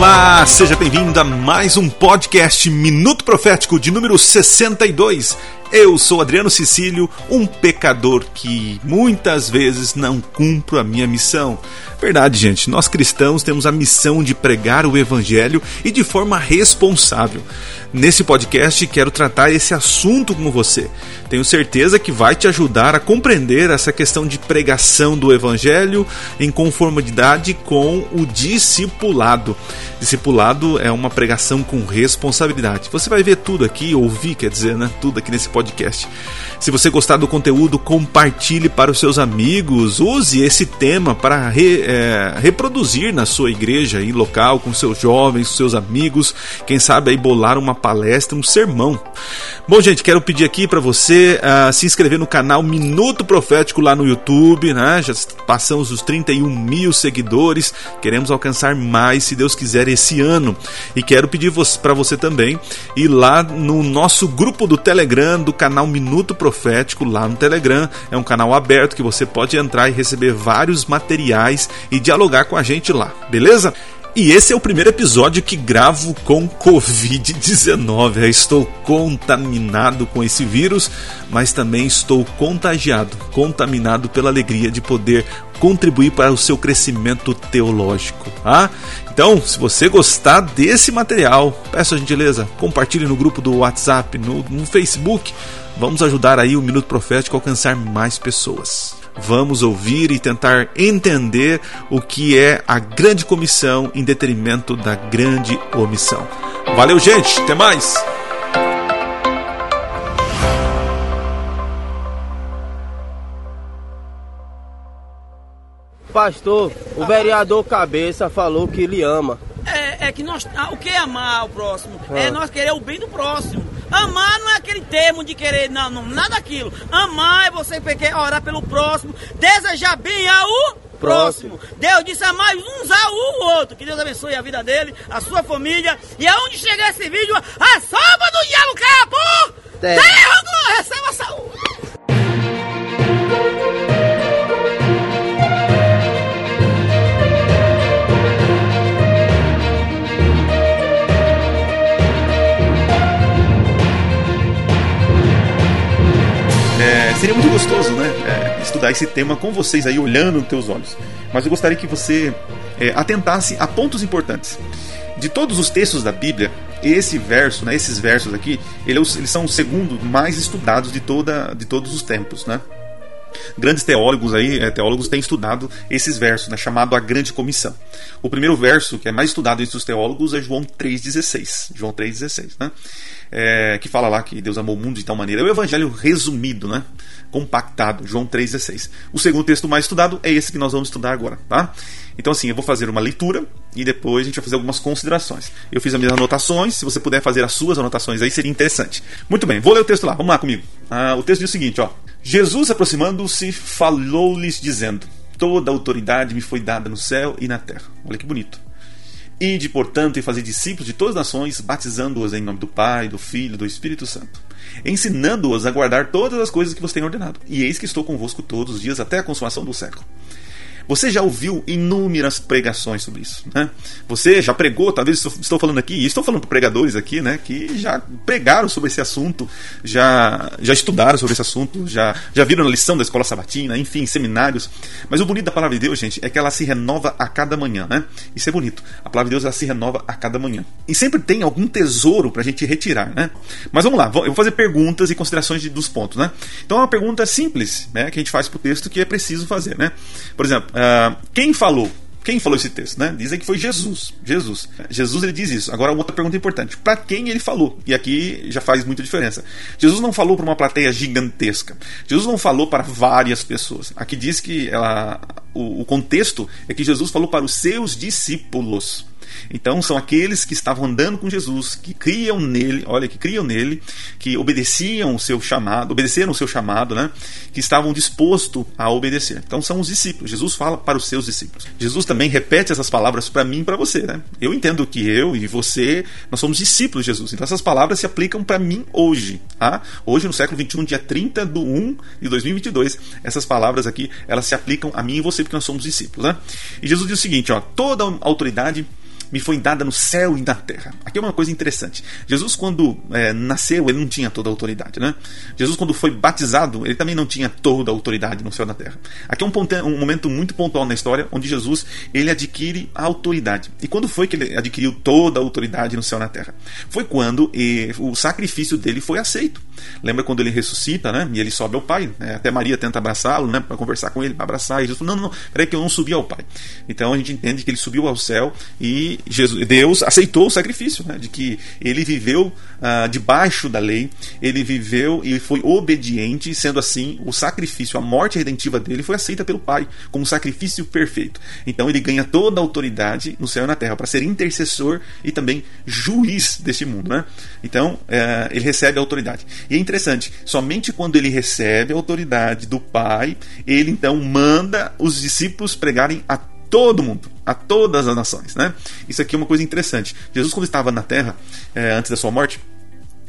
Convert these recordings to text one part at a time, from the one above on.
Olá, seja bem-vindo a mais um podcast Minuto Profético de número 62. Eu sou Adriano Cecílio, um pecador que muitas vezes não cumpro a minha missão. Verdade, gente, nós cristãos temos a missão de pregar o Evangelho e de forma responsável. Nesse podcast quero tratar esse assunto com você. Tenho certeza que vai te ajudar a compreender essa questão de pregação do Evangelho em conformidade com o discipulado. Discipulado é uma pregação com responsabilidade. Você vai ver tudo aqui, ouvir, quer dizer, né? Tudo aqui nesse podcast. Se você gostar do conteúdo, compartilhe para os seus amigos. Use esse tema para re, é, reproduzir na sua igreja e local, com seus jovens, seus amigos. Quem sabe aí bolar uma palestra, um sermão. Bom, gente, quero pedir aqui para você uh, se inscrever no canal Minuto Profético lá no YouTube. Né? Já passamos os 31 mil seguidores. Queremos alcançar mais, se Deus quiser, esse ano. E quero pedir para você também ir lá no nosso grupo do Telegram, do canal Minuto Profético lá no Telegram. É um canal aberto que você pode entrar e receber vários materiais e dialogar com a gente lá, beleza? E esse é o primeiro episódio que gravo com Covid-19. Estou contaminado com esse vírus, mas também estou contagiado, contaminado pela alegria de poder contribuir para o seu crescimento teológico. Tá? Então, se você gostar desse material, peço a gentileza, compartilhe no grupo do WhatsApp, no, no Facebook Vamos ajudar aí o Minuto Profético a alcançar mais pessoas. Vamos ouvir e tentar entender o que é a grande comissão em detrimento da grande omissão. Valeu, gente, até mais! Pastor, o vereador Cabeça falou que ele ama. É, que nós. Ah, o que é amar o próximo? Ah. É nós querer o bem do próximo. Amar não é aquele termo de querer, não, não nada daquilo. Amar é você querer orar pelo próximo, desejar bem ao próximo. próximo. Deus disse amar uns ao outro. Que Deus abençoe a vida dele, a sua família. E aonde chegar esse vídeo, a salva do diabo por terra. Receba saúde. Seria muito gostoso, né? É, estudar esse tema com vocês aí olhando nos teus olhos. Mas eu gostaria que você é, atentasse a pontos importantes. De todos os textos da Bíblia, esse verso, né, esses versos aqui, eles, eles são o segundo mais estudados de, toda, de todos os tempos, né? Grandes teólogos aí, é, teólogos têm estudado esses versos, né, chamado a Grande Comissão. O primeiro verso que é mais estudado entre os teólogos é João 3,16. João 3,16, né? É, que fala lá que Deus amou o mundo de tal maneira. É o evangelho resumido, né? Compactado, João 3,16. O segundo texto mais estudado é esse que nós vamos estudar agora, tá? Então, assim, eu vou fazer uma leitura e depois a gente vai fazer algumas considerações. Eu fiz as minhas anotações, se você puder fazer as suas anotações aí, seria interessante. Muito bem, vou ler o texto lá, vamos lá comigo. Ah, o texto diz o seguinte, ó. Jesus, aproximando-se, falou-lhes, dizendo: Toda autoridade me foi dada no céu e na terra. Olha que bonito. Ide, portanto, e fazer discípulos de todas as nações, batizando-os em nome do Pai, do Filho do Espírito Santo, ensinando-os a guardar todas as coisas que vos tenho ordenado. E eis que estou convosco todos os dias até a consumação do século. Você já ouviu inúmeras pregações sobre isso, né? Você já pregou, talvez estou falando aqui, e estou falando para pregadores aqui, né, que já pregaram sobre esse assunto, já já estudaram sobre esse assunto, já já viram na lição da escola sabatina, enfim, seminários. Mas o bonito da palavra de Deus, gente, é que ela se renova a cada manhã, né? Isso é bonito. A palavra de Deus ela se renova a cada manhã. E sempre tem algum tesouro para a gente retirar, né? Mas vamos lá, eu vou fazer perguntas e considerações dos pontos, né? Então é uma pergunta simples, né, que a gente faz para o texto que é preciso fazer, né? Por exemplo, Uh, quem falou? Quem falou esse texto, né? Dizem que foi Jesus. Jesus. Jesus ele diz isso. Agora, outra pergunta importante: para quem ele falou? E aqui já faz muita diferença. Jesus não falou para uma plateia gigantesca. Jesus não falou para várias pessoas. Aqui diz que ela, o, o contexto é que Jesus falou para os seus discípulos. Então são aqueles que estavam andando com Jesus, que criam nele, olha, que criam nele, que obedeciam o seu chamado, obedeceram o seu chamado, né? Que estavam dispostos a obedecer. Então são os discípulos. Jesus fala para os seus discípulos. Jesus também repete essas palavras para mim e para você, né? Eu entendo que eu e você, nós somos discípulos de Jesus. Então essas palavras se aplicam para mim hoje, tá? Hoje no século 21, dia 30 de 1 de 2022, essas palavras aqui, elas se aplicam a mim e você porque nós somos discípulos, né? E Jesus diz o seguinte, ó, toda autoridade me foi dada no céu e na terra. Aqui é uma coisa interessante. Jesus, quando é, nasceu, ele não tinha toda a autoridade, né? Jesus, quando foi batizado, ele também não tinha toda a autoridade no céu e na terra. Aqui é um, ponto, um momento muito pontual na história, onde Jesus ele adquire a autoridade. E quando foi que ele adquiriu toda a autoridade no céu e na terra? Foi quando e, o sacrifício dele foi aceito. Lembra quando ele ressuscita, né? E ele sobe ao Pai. Né? Até Maria tenta abraçá-lo, né? Para conversar com ele, para abraçar. E Jesus falou: Não, não, não, peraí que eu não subi ao Pai. Então a gente entende que ele subiu ao céu e Jesus, Deus aceitou o sacrifício, né? De que ele viveu ah, debaixo da lei, ele viveu e foi obediente, sendo assim, o sacrifício, a morte redentiva dele foi aceita pelo Pai como sacrifício perfeito. Então ele ganha toda a autoridade no céu e na terra para ser intercessor e também juiz deste mundo, né? Então eh, ele recebe a autoridade. E é interessante, somente quando ele recebe a autoridade do Pai, ele então manda os discípulos pregarem a todo mundo, a todas as nações, né? Isso aqui é uma coisa interessante. Jesus, quando estava na terra, é, antes da sua morte,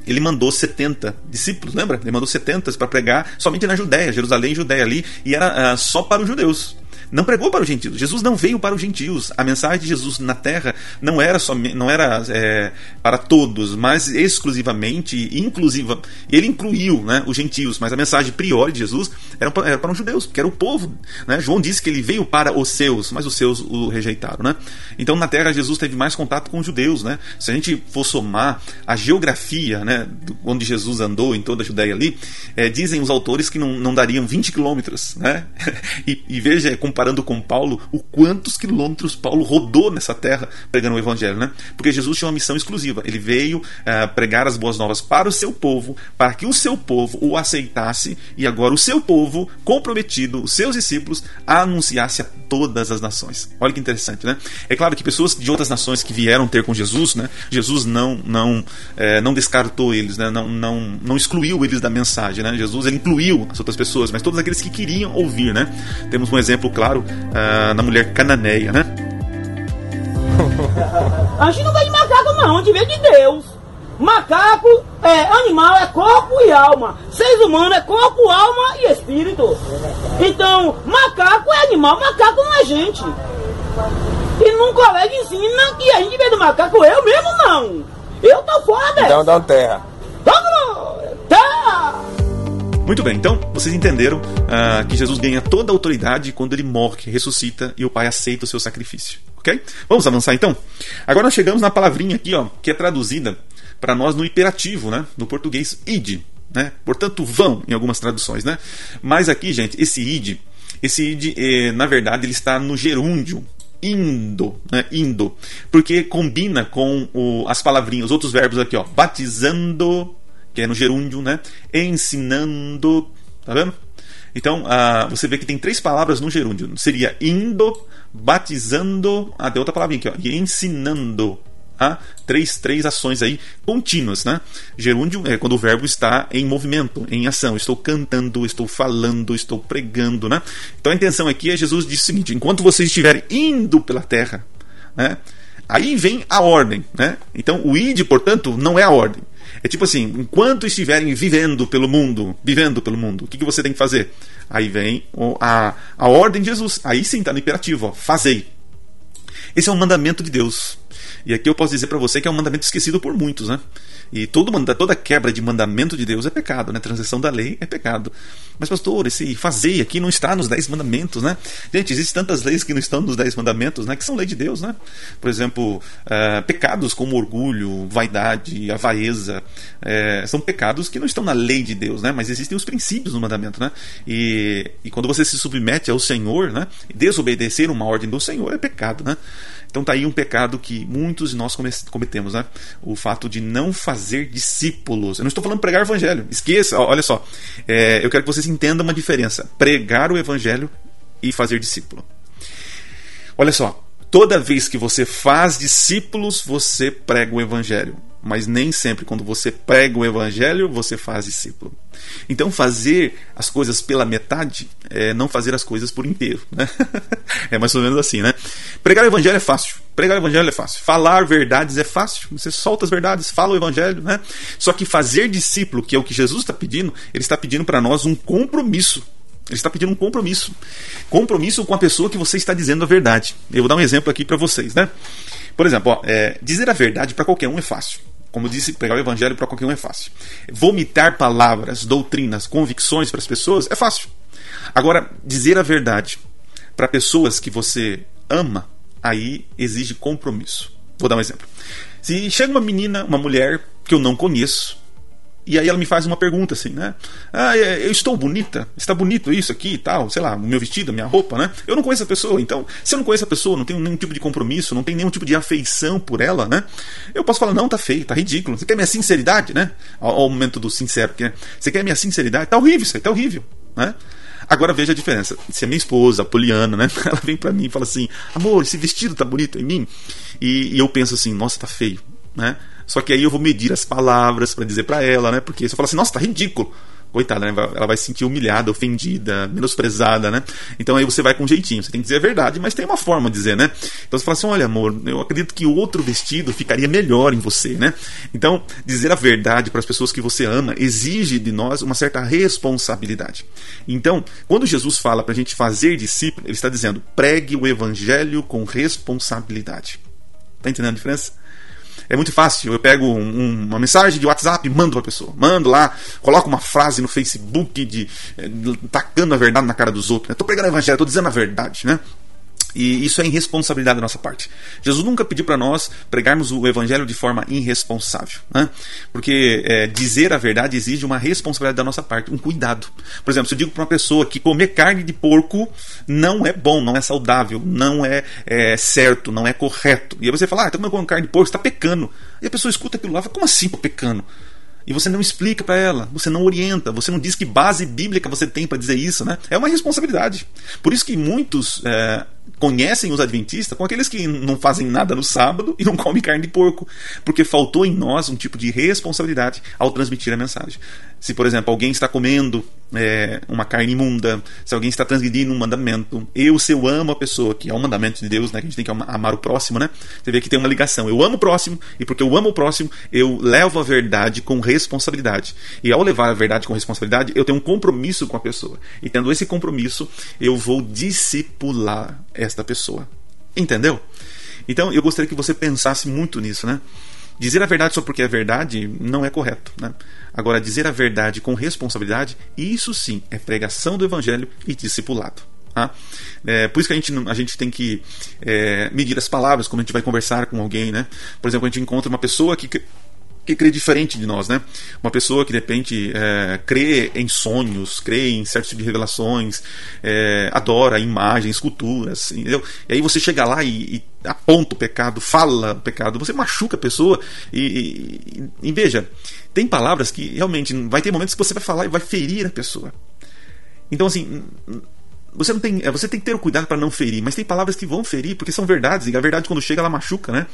ele mandou 70 discípulos, lembra? Ele mandou 70 para pregar somente na Judéia, Jerusalém e Judéia ali, e era uh, só para os judeus não pregou para os gentios. Jesus não veio para os gentios. A mensagem de Jesus na terra não era só, não era é, para todos, mas exclusivamente, inclusiva. Ele incluiu né, os gentios, mas a mensagem priori de Jesus era para, era para os judeus, que era o povo. Né? João disse que ele veio para os seus, mas os seus o rejeitaram. Né? Então na terra Jesus teve mais contato com os judeus. Né? Se a gente for somar a geografia né, onde Jesus andou em toda a Judéia ali, é, dizem os autores que não, não dariam 20 quilômetros. Né? e, e veja, comparado comparando com Paulo, o quantos quilômetros Paulo rodou nessa terra pregando o evangelho, né? Porque Jesus tinha uma missão exclusiva. Ele veio uh, pregar as boas novas para o seu povo, para que o seu povo o aceitasse e agora o seu povo comprometido, os seus discípulos, anunciasse a todas as nações. Olha que interessante, né? É claro que pessoas de outras nações que vieram ter com Jesus, né? Jesus não não é, não descartou eles, né? Não não não excluiu eles da mensagem, né? Jesus ele incluiu as outras pessoas, mas todos aqueles que queriam ouvir, né? Temos um exemplo claro claro, uh, na mulher cananeia, né? A gente não vem de macaco, não, a gente vem de Deus. Macaco é animal, é corpo e alma. Seres humanos é corpo, alma e espírito. Então, macaco é animal, macaco não é gente. E num colega ensina que a gente vem do macaco, eu mesmo não. Eu tô fora dessa. Então dá. Terra! Muito bem, então vocês entenderam uh, que Jesus ganha toda a autoridade quando ele morre, ressuscita e o Pai aceita o seu sacrifício. Ok? Vamos avançar então? Agora nós chegamos na palavrinha aqui, ó, que é traduzida para nós no imperativo, né? No português, id. Né? Portanto, vão em algumas traduções, né? Mas aqui, gente, esse id, esse id, eh, na verdade, ele está no gerúndio, indo, né? indo, porque combina com o, as palavrinhas, os outros verbos aqui, ó, batizando, que é no gerúndio, né? Ensinando, tá vendo? Então, uh, você vê que tem três palavras no gerúndio. Seria indo, batizando, ah, tem outra palavrinha aqui, ó, e ensinando. Ah, três, três ações aí contínuas, né? Gerúndio é quando o verbo está em movimento, em ação. Estou cantando, estou falando, estou pregando, né? Então a intenção aqui é Jesus diz o seguinte: enquanto vocês estiverem indo pela terra, né? Aí vem a ordem, né? Então o id, portanto, não é a ordem. É tipo assim, enquanto estiverem vivendo pelo mundo, vivendo pelo mundo, o que, que você tem que fazer? Aí vem a, a ordem de Jesus. Aí sim está no imperativo, ó, fazei. Esse é um mandamento de Deus. E aqui eu posso dizer para você que é um mandamento esquecido por muitos, né? E todo, toda quebra de mandamento de Deus é pecado, né? Transição da lei é pecado. Mas, pastor, esse fazer aqui não está nos dez mandamentos, né? Gente, existem tantas leis que não estão nos dez mandamentos, né? Que são lei de Deus, né? Por exemplo, uh, pecados como orgulho, vaidade, avareza, uh, são pecados que não estão na lei de Deus, né? Mas existem os princípios no mandamento, né? E, e quando você se submete ao Senhor, né? Desobedecer uma ordem do Senhor é pecado, né? Então tá aí um pecado que muitos de nós cometemos, né? O fato de não fazer discípulos. Eu não estou falando pregar o evangelho. Esqueça, olha só. É, eu quero que vocês entendam uma diferença. Pregar o evangelho e fazer discípulo. Olha só. Toda vez que você faz discípulos, você prega o evangelho mas nem sempre quando você prega o evangelho você faz discípulo. Então fazer as coisas pela metade é não fazer as coisas por inteiro, né? é mais ou menos assim, né? Pregar o evangelho é fácil. Pregar o evangelho é fácil. Falar verdades é fácil. Você solta as verdades, fala o evangelho, né? Só que fazer discípulo, que é o que Jesus está pedindo, ele está pedindo para nós um compromisso. Ele está pedindo um compromisso. Compromisso com a pessoa que você está dizendo a verdade. Eu vou dar um exemplo aqui para vocês, né? Por exemplo, ó, é, dizer a verdade para qualquer um é fácil. Como disse, pregar o evangelho para qualquer um é fácil. Vomitar palavras, doutrinas, convicções para as pessoas é fácil. Agora, dizer a verdade para pessoas que você ama, aí exige compromisso. Vou dar um exemplo. Se chega uma menina, uma mulher que eu não conheço, e aí ela me faz uma pergunta assim, né? Ah, é, eu estou bonita? Está bonito isso aqui e tal? Sei lá, o meu vestido, a minha roupa, né? Eu não conheço a pessoa, então, se eu não conheço a pessoa, não tenho nenhum tipo de compromisso, não tenho nenhum tipo de afeição por ela, né? Eu posso falar, não, tá feio, tá ridículo. Você quer minha sinceridade, né? Ao, momento do sincero, porque, né? Você quer minha sinceridade? Tá horrível isso aí, tá horrível, né? Agora veja a diferença. Se a minha esposa, a Poliana, né? Ela vem para mim e fala assim: amor, esse vestido tá bonito em mim. E, e eu penso assim: nossa, tá feio, né? Só que aí eu vou medir as palavras para dizer para ela, né? Porque se eu falar assim, nossa, tá ridículo. Coitada, né? Ela vai se sentir humilhada, ofendida, menosprezada, né? Então aí você vai com jeitinho. Você tem que dizer a verdade, mas tem uma forma de dizer, né? Então você fala assim: olha, amor, eu acredito que outro vestido ficaria melhor em você, né? Então, dizer a verdade para as pessoas que você ama exige de nós uma certa responsabilidade. Então, quando Jesus fala para a gente fazer discípulo, ele está dizendo: pregue o evangelho com responsabilidade. Tá entendendo a diferença? É muito fácil. Eu pego um, uma mensagem de WhatsApp mando pra pessoa. Mando lá, coloco uma frase no Facebook de, eh, tacando a verdade na cara dos outros. Estou pregando o evangelho, estou dizendo a verdade, né? E isso é irresponsabilidade da nossa parte. Jesus nunca pediu para nós pregarmos o evangelho de forma irresponsável. Né? Porque é, dizer a verdade exige uma responsabilidade da nossa parte, um cuidado. Por exemplo, se eu digo para uma pessoa que comer carne de porco não é bom, não é saudável, não é, é certo, não é correto. E aí você fala, ah, então comendo carne de porco, está pecando. E a pessoa escuta aquilo lá e fala, como assim pecando? E você não explica para ela, você não orienta, você não diz que base bíblica você tem para dizer isso, né? É uma responsabilidade. Por isso que muitos é, conhecem os adventistas com aqueles que não fazem nada no sábado e não comem carne de porco, porque faltou em nós um tipo de responsabilidade ao transmitir a mensagem. Se, por exemplo, alguém está comendo é, uma carne imunda, se alguém está transgredindo um mandamento, eu, se eu amo a pessoa, que é um mandamento de Deus, né, que a gente tem que amar o próximo, né? Você vê que tem uma ligação. Eu amo o próximo, e porque eu amo o próximo, eu levo a verdade com responsabilidade. E ao levar a verdade com responsabilidade, eu tenho um compromisso com a pessoa. E tendo esse compromisso, eu vou discipular esta pessoa. Entendeu? Então eu gostaria que você pensasse muito nisso, né? Dizer a verdade só porque é verdade não é correto. Né? Agora, dizer a verdade com responsabilidade, isso sim é pregação do evangelho e discipulado. Tá? É, por isso que a gente, a gente tem que é, medir as palavras quando a gente vai conversar com alguém. Né? Por exemplo, a gente encontra uma pessoa que que crê diferente de nós, né? Uma pessoa que de repente é, crê em sonhos, crê em certos tipos de revelações, é, adora imagens, esculturas, entendeu? E aí você chega lá e, e aponta o pecado, fala o pecado, você machuca a pessoa e, e, e, veja, tem palavras que realmente vai ter momentos que você vai falar e vai ferir a pessoa. Então assim, você não tem, é, você tem que ter o cuidado para não ferir, mas tem palavras que vão ferir porque são verdades, e a verdade quando chega ela machuca, né?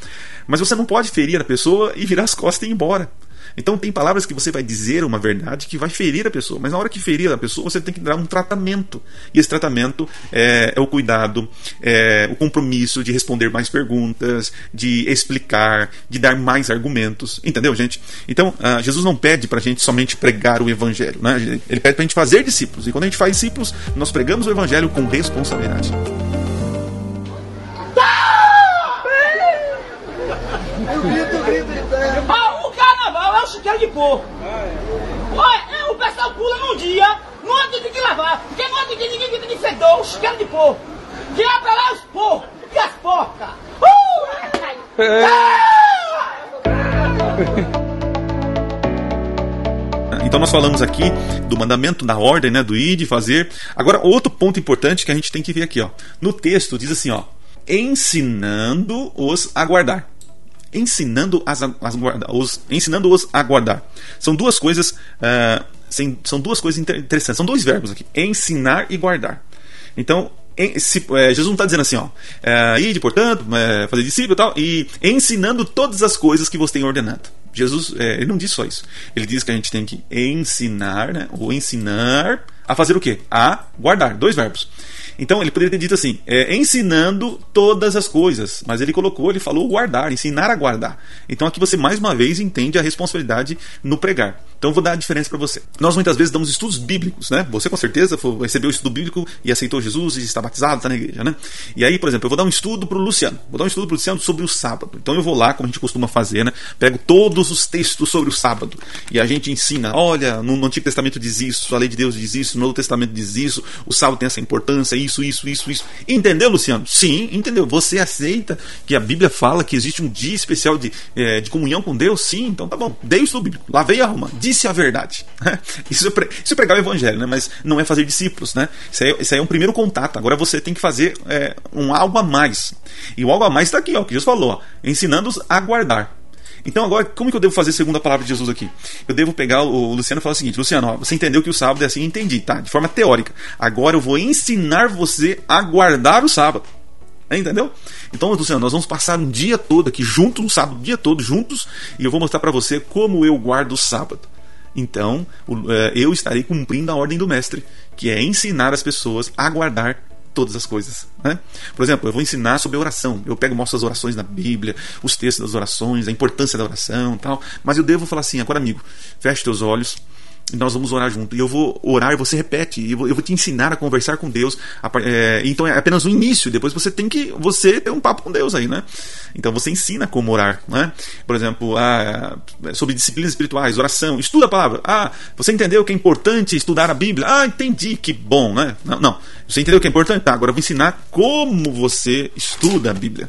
Mas você não pode ferir a pessoa e virar as costas e ir embora. Então tem palavras que você vai dizer uma verdade que vai ferir a pessoa, mas na hora que ferir a pessoa você tem que dar um tratamento. E esse tratamento é, é o cuidado, é o compromisso de responder mais perguntas, de explicar, de dar mais argumentos. Entendeu, gente? Então uh, Jesus não pede para a gente somente pregar o evangelho, né? ele pede para a gente fazer discípulos. E quando a gente faz discípulos, nós pregamos o evangelho com responsabilidade. Chiqueiro de porco. Olha, é, o pessoal pula num dia, no outro tem que lavar, porque no outro dia ninguém grita de fedor, o chiqueiro de porco. Que é pra lá os porcos e as porcas. Uh! Então nós falamos aqui do mandamento da ordem, né, do ir, de fazer. Agora outro ponto importante que a gente tem que ver aqui, ó. No texto diz assim, ó, ensinando-os a guardar ensinando ensinando-os a guardar. São duas coisas, uh, são duas coisas interessantes. São dois verbos aqui: ensinar e guardar. Então, se, é, Jesus não está dizendo assim, ó, é, ide, portanto, é, fazer discípulo e tal, e ensinando todas as coisas que você tem ordenado. Jesus, é, ele não diz só isso. Ele diz que a gente tem que ensinar, né, ou ensinar a fazer o quê? A guardar. Dois verbos. Então ele poderia ter dito assim, é, ensinando todas as coisas, mas ele colocou, ele falou guardar, ensinar a guardar. Então aqui você mais uma vez entende a responsabilidade no pregar. Então vou dar a diferença para você. Nós muitas vezes damos estudos bíblicos, né? Você com certeza recebeu o estudo bíblico e aceitou Jesus e está batizado, está na igreja, né? E aí, por exemplo, eu vou dar um estudo para o Luciano. Vou dar um estudo para o Luciano sobre o sábado. Então eu vou lá, como a gente costuma fazer, né? Pego todos os textos sobre o sábado e a gente ensina. Olha, no, Antigo Testamento diz isso, a lei de Deus diz isso, no Novo Testamento diz isso, o sábado tem essa importância, isso, isso, isso, isso. Entendeu, Luciano? Sim, entendeu. Você aceita que a Bíblia fala que existe um dia especial de, é, de comunhão com Deus? Sim, então tá bom. Dei o estudo bíblico. Lavei a alma. Disse a verdade. Isso é, pre... isso é pregar o evangelho, né? Mas não é fazer discípulos, né? Isso aí, isso aí é um primeiro contato. Agora você tem que fazer é, um algo a mais. E o algo a mais está aqui, ó, que Jesus falou, ensinando-os a guardar. Então agora, como que eu devo fazer segundo a palavra de Jesus aqui? Eu devo pegar o Luciano e falar o seguinte, Luciano, ó, você entendeu que o sábado é assim? Entendi, tá? De forma teórica. Agora eu vou ensinar você a guardar o sábado. Entendeu? Então, Luciano, nós vamos passar um dia todo aqui juntos, um sábado, o dia todo juntos, e eu vou mostrar para você como eu guardo o sábado. Então, é, eu estarei cumprindo a ordem do mestre, que é ensinar as pessoas a guardar todas as coisas. Né? Por exemplo, eu vou ensinar sobre oração. Eu pego mostro as orações na Bíblia, os textos das orações, a importância da oração, tal. Mas eu devo falar assim: agora, amigo, feche teus olhos nós vamos orar junto. E eu vou orar e você repete. E eu vou, te ensinar a conversar com Deus. É, então é apenas o início. Depois você tem que você ter um papo com Deus aí, né? Então você ensina como orar, né? Por exemplo, ah, sobre disciplinas espirituais, oração, estuda a palavra. Ah, você entendeu que é importante estudar a Bíblia? Ah, entendi, que bom, né? Não, não. Você entendeu que é importante? Tá, agora eu vou ensinar como você estuda a Bíblia.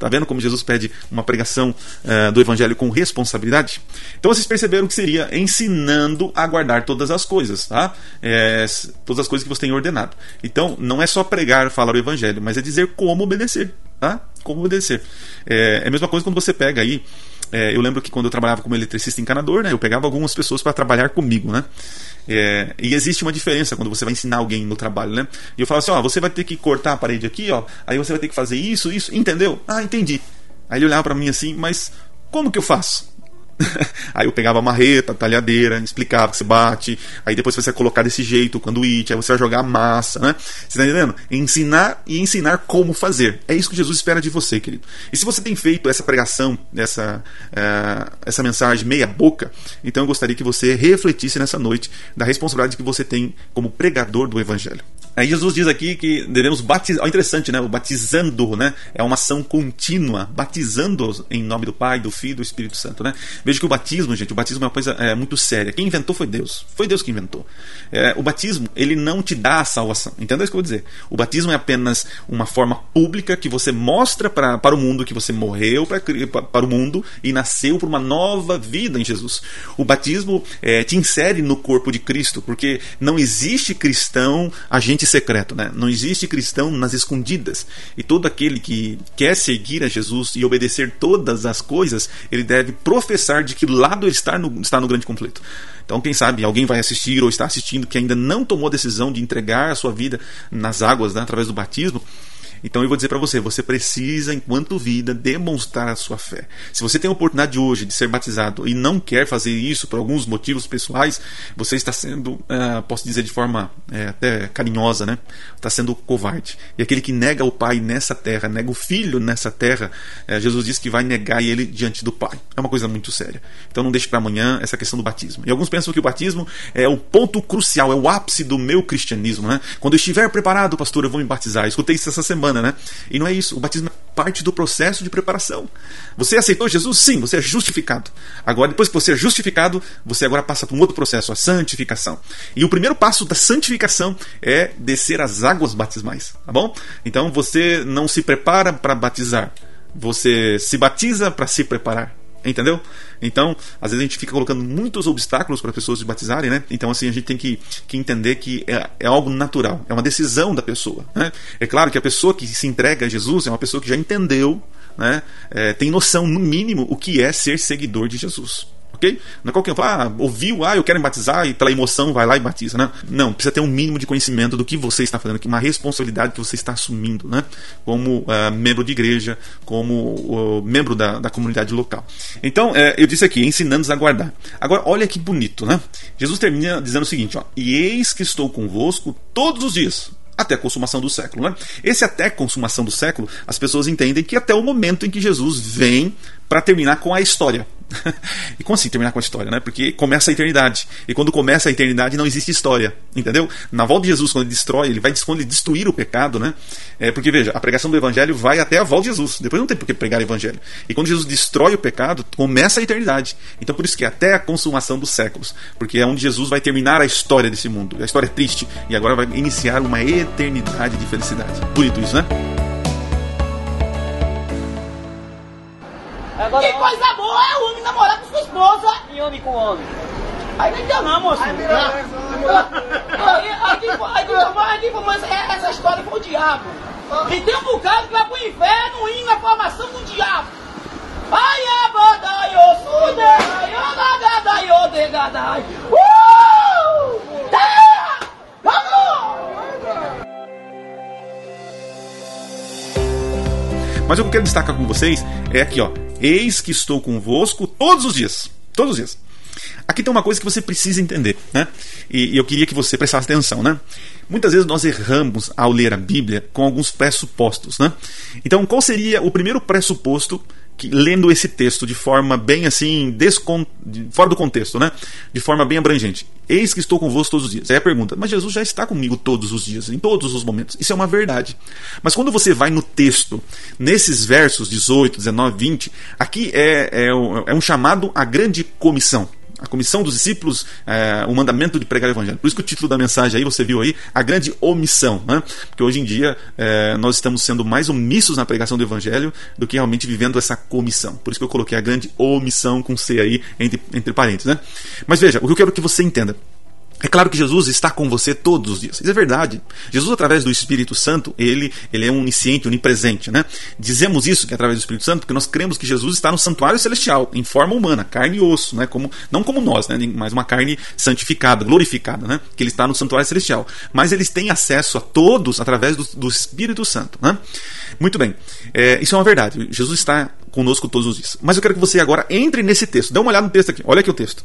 Tá vendo como Jesus pede uma pregação uh, do evangelho com responsabilidade? Então vocês perceberam que seria ensinando a guardar todas as coisas, tá? É, todas as coisas que você tem ordenado. Então não é só pregar, falar o evangelho, mas é dizer como obedecer, tá? Como obedecer. É, é a mesma coisa quando você pega aí. É, eu lembro que quando eu trabalhava como eletricista encanador, né, eu pegava algumas pessoas para trabalhar comigo, né? É, e existe uma diferença quando você vai ensinar alguém no trabalho, né? E eu falo assim, ó, você vai ter que cortar a parede aqui, ó, aí você vai ter que fazer isso, isso, entendeu? Ah, entendi. Aí ele olhava para mim assim, mas como que eu faço? aí eu pegava a marreta, a talhadeira, explicava que você bate, aí depois você vai colocar desse jeito o canduíte, aí você vai jogar a massa, né? Você tá entendendo? Ensinar e ensinar como fazer. É isso que Jesus espera de você, querido. E se você tem feito essa pregação, essa, uh, essa mensagem meia boca, então eu gostaria que você refletisse nessa noite da responsabilidade que você tem como pregador do Evangelho. Aí Jesus diz aqui que devemos batizar. Oh, interessante, né? O batizando, né? É uma ação contínua, batizando em nome do Pai, do Filho e do Espírito Santo, né? Veja que o batismo, gente, o batismo é uma coisa é, muito séria. Quem inventou foi Deus. Foi Deus que inventou. É, o batismo, ele não te dá a salvação. Entendeu isso que eu vou dizer? O batismo é apenas uma forma pública que você mostra pra, para o mundo que você morreu pra, para o mundo e nasceu por uma nova vida em Jesus. O batismo é, te insere no corpo de Cristo, porque não existe cristão agente secreto, né? Não existe cristão nas escondidas. E todo aquele que quer seguir a Jesus e obedecer todas as coisas, ele deve professar de que lado está no, está no grande conflito. Então, quem sabe alguém vai assistir ou está assistindo que ainda não tomou a decisão de entregar a sua vida nas águas né, através do batismo então eu vou dizer para você, você precisa, enquanto vida, demonstrar a sua fé. Se você tem a oportunidade hoje de ser batizado e não quer fazer isso por alguns motivos pessoais, você está sendo, uh, posso dizer de forma é, até carinhosa, né? Está sendo covarde. E aquele que nega o Pai nessa terra, nega o Filho nessa terra, é, Jesus diz que vai negar ele diante do Pai. É uma coisa muito séria. Então não deixe para amanhã essa questão do batismo. E alguns pensam que o batismo é o ponto crucial, é o ápice do meu cristianismo, né? Quando eu estiver preparado, pastor, eu vou me batizar. Eu escutei isso essa semana né? E não é isso. O batismo é parte do processo de preparação. Você aceitou Jesus? Sim, você é justificado. Agora, depois que você é justificado, você agora passa por um outro processo, a santificação. E o primeiro passo da santificação é descer as águas batismais, tá bom? Então você não se prepara para batizar, você se batiza para se preparar. Entendeu? Então, às vezes a gente fica colocando muitos obstáculos para pessoas se batizarem, né? Então, assim, a gente tem que, que entender que é, é algo natural, é uma decisão da pessoa. Né? É claro que a pessoa que se entrega a Jesus é uma pessoa que já entendeu, né? É, tem noção, no mínimo, o que é ser seguidor de Jesus ok? Não é qualquer ah, ouviu, ah, eu quero batizar e pela emoção vai lá e batiza, né? Não, precisa ter um mínimo de conhecimento do que você está fazendo, uma responsabilidade que você está assumindo, né? Como uh, membro de igreja, como uh, membro da, da comunidade local. Então, uh, eu disse aqui, ensinando-nos a guardar. Agora, olha que bonito, né? Jesus termina dizendo o seguinte, ó, e eis que estou convosco todos os dias, até a consumação do século. Né? Esse até a consumação do século, as pessoas entendem que até o momento em que Jesus vem para terminar com a história. e como assim terminar com a história, né? Porque começa a eternidade. E quando começa a eternidade não existe história, entendeu? Na volta de Jesus, quando ele destrói, ele vai quando ele destruir o pecado, né? É, porque veja, a pregação do evangelho vai até a volta de Jesus. Depois não tem por que pregar o evangelho. E quando Jesus destrói o pecado, começa a eternidade. Então por isso que é até a consumação dos séculos. Porque é onde Jesus vai terminar a história desse mundo. A história é triste. E agora vai iniciar uma eternidade de felicidade. Bonito isso, né? Agora, que coisa boa é o homem namorar com sua esposa. E homem com homem. Aí não entendeu não, moço. Aí, aí, mas essa história foi o diabo. E tem um bocado que vai pro inferno indo na formação do diabo. Ai, abadai, o sude, ai, onagadai, o degadai. Uh! Vamos! Mas o que eu quero destacar com vocês é aqui, ó. Eis que estou convosco todos os dias. Todos os dias. Aqui tem uma coisa que você precisa entender, né? E, e, eu queria que você prestasse atenção, né? Muitas vezes nós erramos ao ler a Bíblia com alguns pressupostos, né? Então, qual seria o primeiro pressuposto que, lendo esse texto de forma bem assim, fora do contexto, né? De forma bem abrangente. Eis que estou convosco todos os dias. Aí a pergunta, mas Jesus já está comigo todos os dias, em todos os momentos. Isso é uma verdade. Mas quando você vai no texto, nesses versos 18, 19, 20, aqui é, é, é um chamado à grande comissão a comissão dos discípulos, é, o mandamento de pregar o evangelho. Por isso que o título da mensagem aí, você viu aí, a grande omissão. Né? Porque hoje em dia é, nós estamos sendo mais omissos na pregação do evangelho do que realmente vivendo essa comissão. Por isso que eu coloquei a grande omissão com C aí entre, entre parênteses. Né? Mas veja, o que eu quero que você entenda. É claro que Jesus está com você todos os dias. Isso é verdade. Jesus, através do Espírito Santo, ele, ele é onisciente, onipresente. Né? Dizemos isso que é através do Espírito Santo porque nós cremos que Jesus está no santuário celestial, em forma humana, carne e osso, né? como, não como nós, né? mas uma carne santificada, glorificada, né? que ele está no santuário celestial. Mas eles têm acesso a todos através do, do Espírito Santo. Né? Muito bem, é, isso é uma verdade. Jesus está conosco todos os dias. Mas eu quero que você agora entre nesse texto. Dá uma olhada no texto aqui. Olha aqui o texto.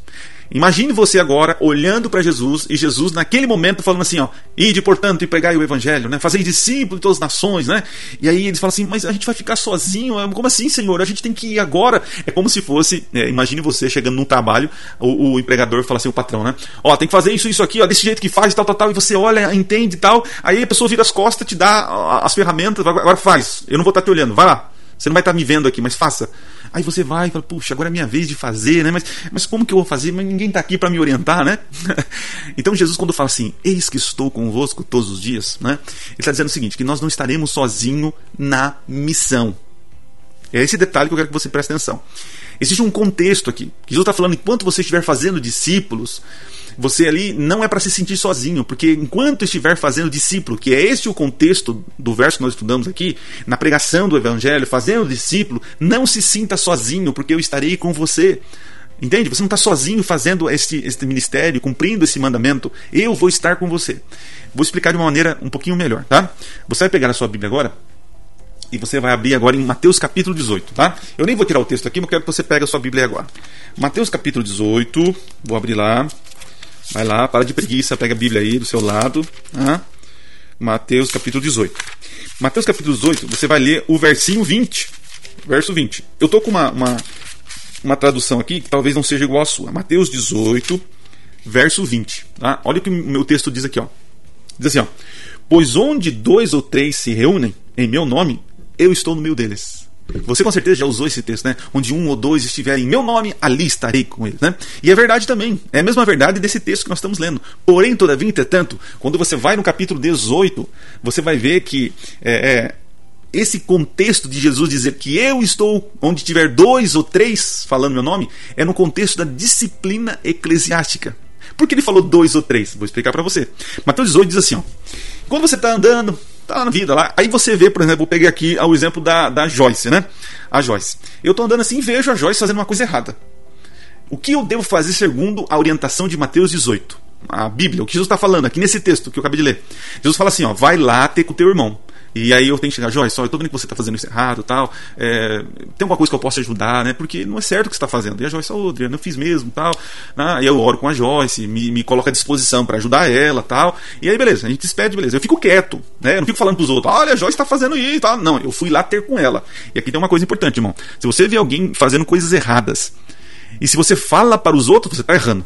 Imagine você agora olhando para Jesus e Jesus naquele momento falando assim, ó, ide portanto e pregai o evangelho, né? Fazer discípulos de todas as nações, né? E aí eles falam assim, mas a gente vai ficar sozinho? Como assim, Senhor? A gente tem que ir agora. É como se fosse, é, imagine você chegando num trabalho, o, o, empregador fala assim, o patrão, né? Ó, tem que fazer isso, isso aqui, ó, desse jeito que faz, tal, tal, tal, e você olha, entende e tal. Aí a pessoa vira as costas, te dá as ferramentas, agora faz. Eu não vou estar te olhando, vai lá. Você não vai estar me vendo aqui, mas faça. Aí você vai e fala, puxa, agora é minha vez de fazer, né? Mas, mas como que eu vou fazer? Mas ninguém está aqui para me orientar, né? então Jesus, quando fala assim, eis que estou convosco todos os dias, né? Ele está dizendo o seguinte, que nós não estaremos sozinhos na missão. É esse detalhe que eu quero que você preste atenção. Existe um contexto aqui. Jesus está falando, enquanto você estiver fazendo discípulos, você ali não é para se sentir sozinho, porque enquanto estiver fazendo discípulo, que é esse o contexto do verso que nós estudamos aqui, na pregação do evangelho, fazendo discípulo, não se sinta sozinho, porque eu estarei com você. Entende? Você não está sozinho fazendo este, este ministério, cumprindo esse mandamento. Eu vou estar com você. Vou explicar de uma maneira um pouquinho melhor, tá? Você vai pegar a sua Bíblia agora e você vai abrir agora em Mateus capítulo 18, tá? Eu nem vou tirar o texto aqui, mas quero que você pegue a sua Bíblia agora. Mateus capítulo 18, vou abrir lá. Vai lá, para de preguiça, pega a Bíblia aí do seu lado. Tá? Mateus capítulo 18. Mateus capítulo 18, você vai ler o versinho 20. Verso 20. Eu estou com uma, uma, uma, tradução aqui que talvez não seja igual à sua. Mateus 18, verso 20. Tá? Olha o que o meu texto diz aqui. Ó. Diz assim: ó, Pois onde dois ou três se reúnem em meu nome, eu estou no meio deles. Você com certeza já usou esse texto, né? Onde um ou dois estiverem em meu nome, ali estarei com eles, né? E é verdade também. É a mesma verdade desse texto que nós estamos lendo. Porém, todavia, entretanto, quando você vai no capítulo 18, você vai ver que é, é, esse contexto de Jesus dizer que eu estou onde tiver dois ou três falando meu nome, é no contexto da disciplina eclesiástica. Por que ele falou dois ou três? Vou explicar para você. Mateus 18 diz assim: ó, quando você está andando, tá na vida lá. Aí você vê, por exemplo, eu peguei aqui o exemplo da, da Joyce, né? A Joyce. Eu tô andando assim e vejo a Joyce fazendo uma coisa errada. O que eu devo fazer segundo a orientação de Mateus 18? A Bíblia, o que Jesus está falando aqui nesse texto que eu acabei de ler. Jesus fala assim: ó, vai lá ter com o teu irmão. E aí eu tenho que chegar, Joyce, só eu tô vendo que você está fazendo isso errado tal. É, tem alguma coisa que eu possa ajudar, né? Porque não é certo o que você está fazendo. E a Joyce, ô, oh, Adriano, eu fiz mesmo tal. Né? E eu oro com a Joyce, me, me coloco à disposição para ajudar ela tal. E aí, beleza, a gente despede, beleza. Eu fico quieto, né? Eu não fico falando pros outros, olha, a Joyce está fazendo isso tal. Não, eu fui lá ter com ela. E aqui tem uma coisa importante, irmão. Se você vê alguém fazendo coisas erradas, E se você fala para os outros, você está errando.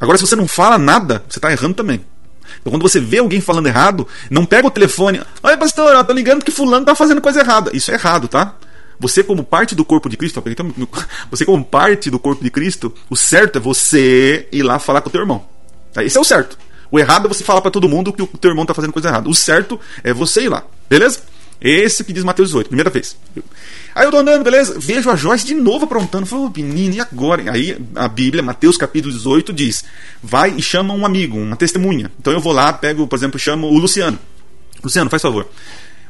Agora, se você não fala nada, você está errando também. Então, quando você vê alguém falando errado, não pega o telefone. Oi, pastor, eu tô ligando que fulano tá fazendo coisa errada. Isso é errado, tá? Você, como parte do corpo de Cristo, você, como parte do corpo de Cristo, o certo é você ir lá falar com o teu irmão. Esse é o certo. O errado é você falar para todo mundo que o teu irmão tá fazendo coisa errada. O certo é você ir lá. Beleza? Esse que diz Mateus 18, primeira vez. Aí eu tô andando, beleza? Vejo a Joyce de novo aprontando. Falei, menino, e agora? Aí a Bíblia, Mateus capítulo 18, diz: vai e chama um amigo, uma testemunha. Então eu vou lá, pego, por exemplo, chamo o Luciano. Luciano, faz favor.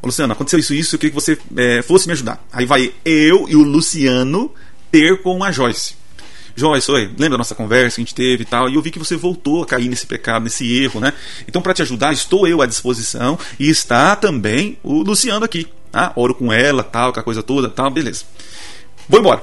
Ô, Luciano, aconteceu isso isso, eu queria que você é, fosse me ajudar. Aí vai eu e o Luciano ter com a Joyce. Joyce, oi, lembra da nossa conversa que a gente teve e tal? E eu vi que você voltou a cair nesse pecado, nesse erro, né? Então, para te ajudar, estou eu à disposição e está também o Luciano aqui. Tá? Oro com ela, tal, com a coisa toda, tal, beleza. Vou embora.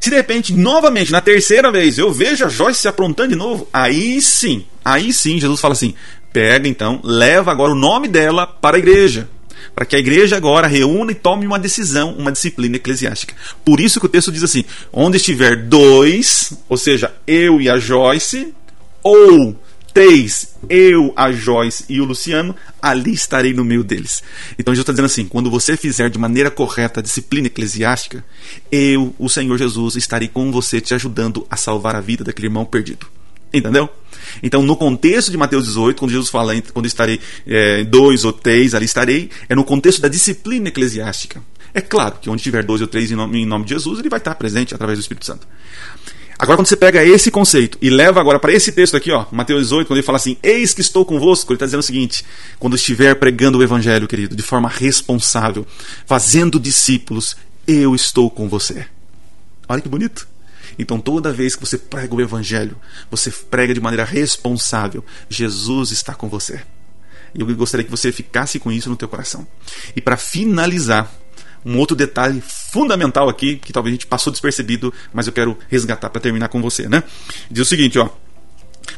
Se de repente, novamente, na terceira vez, eu vejo a Joyce se aprontando de novo, aí sim, aí sim, Jesus fala assim: pega então, leva agora o nome dela para a igreja para que a igreja agora reúna e tome uma decisão, uma disciplina eclesiástica. Por isso que o texto diz assim: onde estiver dois, ou seja, eu e a Joyce, ou três, eu, a Joyce e o Luciano, ali estarei no meio deles. Então Jesus está dizendo assim: quando você fizer de maneira correta a disciplina eclesiástica, eu, o Senhor Jesus, estarei com você te ajudando a salvar a vida daquele irmão perdido. Entendeu? Então, no contexto de Mateus 18, quando Jesus fala, quando estarei é, dois ou três, ali estarei, é no contexto da disciplina eclesiástica. É claro que onde tiver dois ou três em nome, em nome de Jesus, ele vai estar presente através do Espírito Santo. Agora, quando você pega esse conceito e leva agora para esse texto aqui, ó, Mateus 18, quando ele fala assim: Eis que estou convosco, ele está dizendo o seguinte: quando estiver pregando o Evangelho, querido, de forma responsável, fazendo discípulos, eu estou com você. Olha que bonito. Então, toda vez que você prega o Evangelho, você prega de maneira responsável. Jesus está com você. E eu gostaria que você ficasse com isso no teu coração. E para finalizar, um outro detalhe fundamental aqui, que talvez a gente passou despercebido, mas eu quero resgatar para terminar com você, né? Diz o seguinte, ó.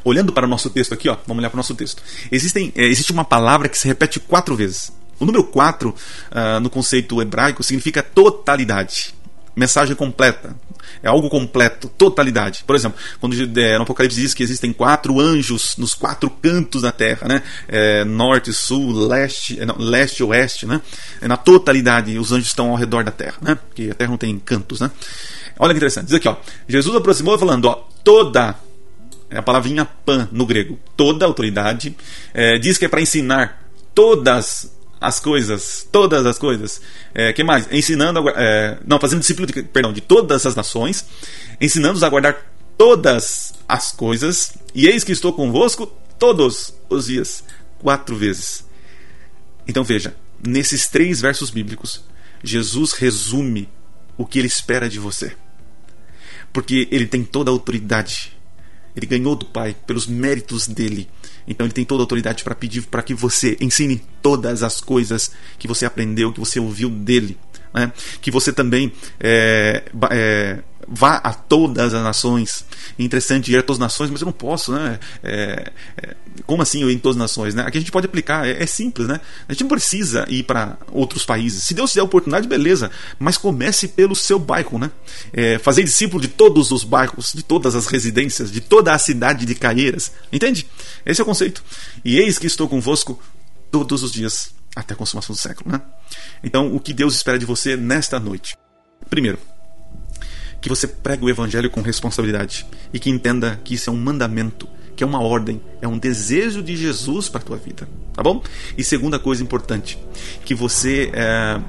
Olhando para o nosso texto aqui, ó, vamos olhar para o nosso texto. Existem, é, existe uma palavra que se repete quatro vezes. O número 4, uh, no conceito hebraico, significa totalidade mensagem completa. É algo completo, totalidade. Por exemplo, quando é, no Apocalipse diz que existem quatro anjos nos quatro cantos da terra, né? É, norte, sul, leste, é, não, leste, oeste, né? É, na totalidade, os anjos estão ao redor da terra, né? Porque a terra não tem cantos, né? Olha que interessante. Diz aqui, ó. Jesus aproximou falando, ó, toda é a palavrinha pan no grego, toda autoridade, é, diz que é para ensinar todas as coisas, todas as coisas. É, que mais? Ensinando, a, é, não, fazendo discípulo, de, perdão, de todas as nações, ensinando-os a guardar todas as coisas. E eis que estou convosco todos os dias, quatro vezes. Então veja, nesses três versos bíblicos, Jesus resume o que ele espera de você, porque ele tem toda a autoridade. Ele ganhou do Pai pelos méritos dele então ele tem toda a autoridade para pedir para que você ensine todas as coisas que você aprendeu, que você ouviu dele. Né? Que você também é, é, vá a todas as nações. É interessante ir a todas as nações, mas eu não posso, né? É, é, como assim eu ir em todas as nações? Né? Aqui a gente pode aplicar, é, é simples, né? A gente não precisa ir para outros países. Se Deus te der a oportunidade, beleza, mas comece pelo seu bairro, né? É, fazer discípulo de todos os bairros, de todas as residências, de toda a cidade de Caieiras. Entende? Esse é o conceito. E eis que estou convosco todos os dias até a consumação do século, né? Então, o que Deus espera de você nesta noite? Primeiro, que você pregue o evangelho com responsabilidade e que entenda que isso é um mandamento, que é uma ordem, é um desejo de Jesus para a tua vida, tá bom? E segunda coisa importante, que você, é,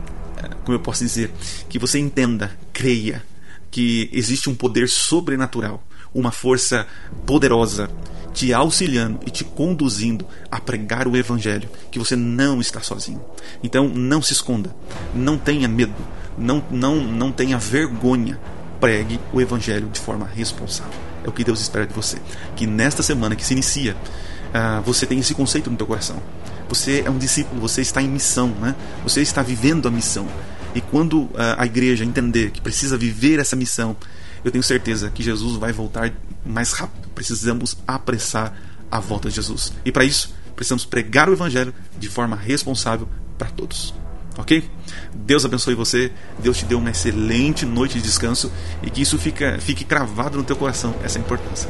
como eu posso dizer, que você entenda, creia que existe um poder sobrenatural, uma força poderosa te auxiliando e te conduzindo a pregar o Evangelho, que você não está sozinho. Então não se esconda, não tenha medo, não, não, não tenha vergonha. Pregue o Evangelho de forma responsável. É o que Deus espera de você. Que nesta semana que se inicia, uh, você tenha esse conceito no teu coração. Você é um discípulo, você está em missão, né? você está vivendo a missão. E quando uh, a igreja entender que precisa viver essa missão, eu tenho certeza que Jesus vai voltar mais rápido. Precisamos apressar a volta de Jesus. E para isso, precisamos pregar o Evangelho de forma responsável para todos. Ok? Deus abençoe você, Deus te dê uma excelente noite de descanso e que isso fica, fique cravado no teu coração, essa é importância.